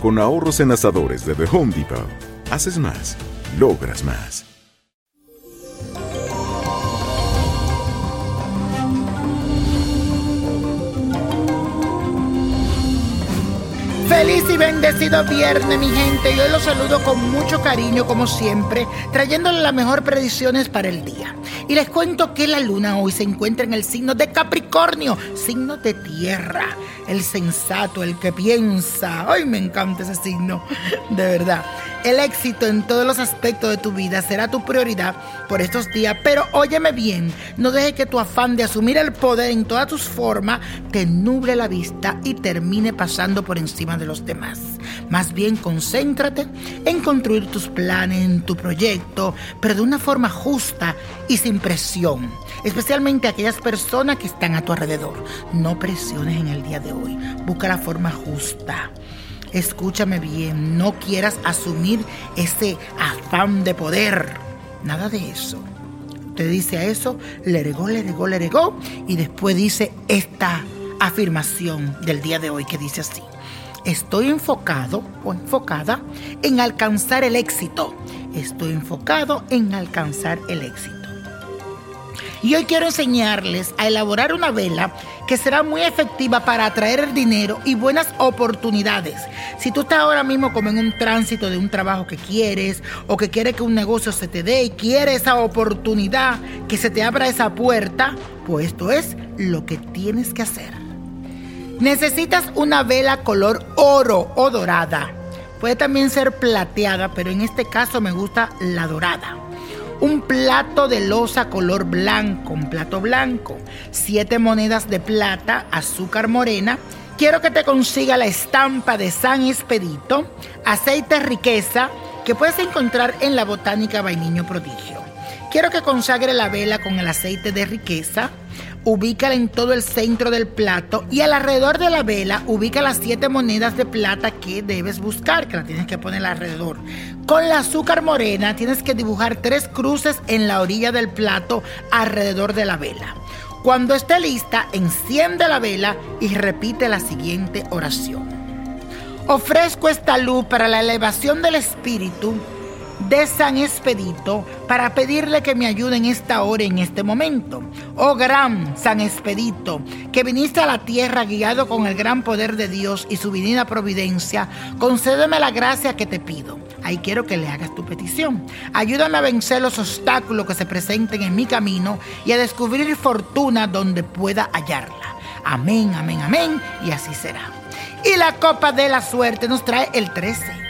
Con ahorros en asadores de The Home Depot. Haces más, logras más. Bendecido viernes, mi gente. Yo los saludo con mucho cariño, como siempre, trayéndole las mejores predicciones para el día. Y les cuento que la luna hoy se encuentra en el signo de Capricornio, signo de tierra. El sensato, el que piensa. Ay, me encanta ese signo, de verdad. El éxito en todos los aspectos de tu vida será tu prioridad por estos días, pero óyeme bien, no deje que tu afán de asumir el poder en todas tus formas te nuble la vista y termine pasando por encima de los demás. Más bien concéntrate en construir tus planes, en tu proyecto, pero de una forma justa y sin presión, especialmente aquellas personas que están a tu alrededor. No presiones en el día de hoy, busca la forma justa. Escúchame bien, no quieras asumir ese afán de poder. Nada de eso. Te dice a eso, le regó, le regó, le regó, y después dice esta afirmación del día de hoy que dice así. Estoy enfocado o enfocada en alcanzar el éxito. Estoy enfocado en alcanzar el éxito. Y hoy quiero enseñarles a elaborar una vela que será muy efectiva para atraer el dinero y buenas oportunidades. Si tú estás ahora mismo como en un tránsito de un trabajo que quieres o que quieres que un negocio se te dé y quieres esa oportunidad, que se te abra esa puerta, pues esto es lo que tienes que hacer. Necesitas una vela color oro o dorada. Puede también ser plateada, pero en este caso me gusta la dorada un plato de losa color blanco, un plato blanco, siete monedas de plata, azúcar morena. Quiero que te consiga la estampa de San Expedito, aceite riqueza que puedes encontrar en la botánica Vainiño Prodigio. Quiero que consagre la vela con el aceite de riqueza, ubícala en todo el centro del plato y alrededor de la vela ubica las siete monedas de plata que debes buscar, que la tienes que poner alrededor. Con la azúcar morena tienes que dibujar tres cruces en la orilla del plato alrededor de la vela. Cuando esté lista, enciende la vela y repite la siguiente oración. Ofrezco esta luz para la elevación del espíritu de San Expedito para pedirle que me ayude en esta hora, en este momento. Oh gran San Expedito, que viniste a la tierra guiado con el gran poder de Dios y su divina providencia, concédeme la gracia que te pido. Ahí quiero que le hagas tu petición. Ayúdame a vencer los obstáculos que se presenten en mi camino y a descubrir fortuna donde pueda hallarla. Amén, amén, amén. Y así será. Y la copa de la suerte nos trae el 13.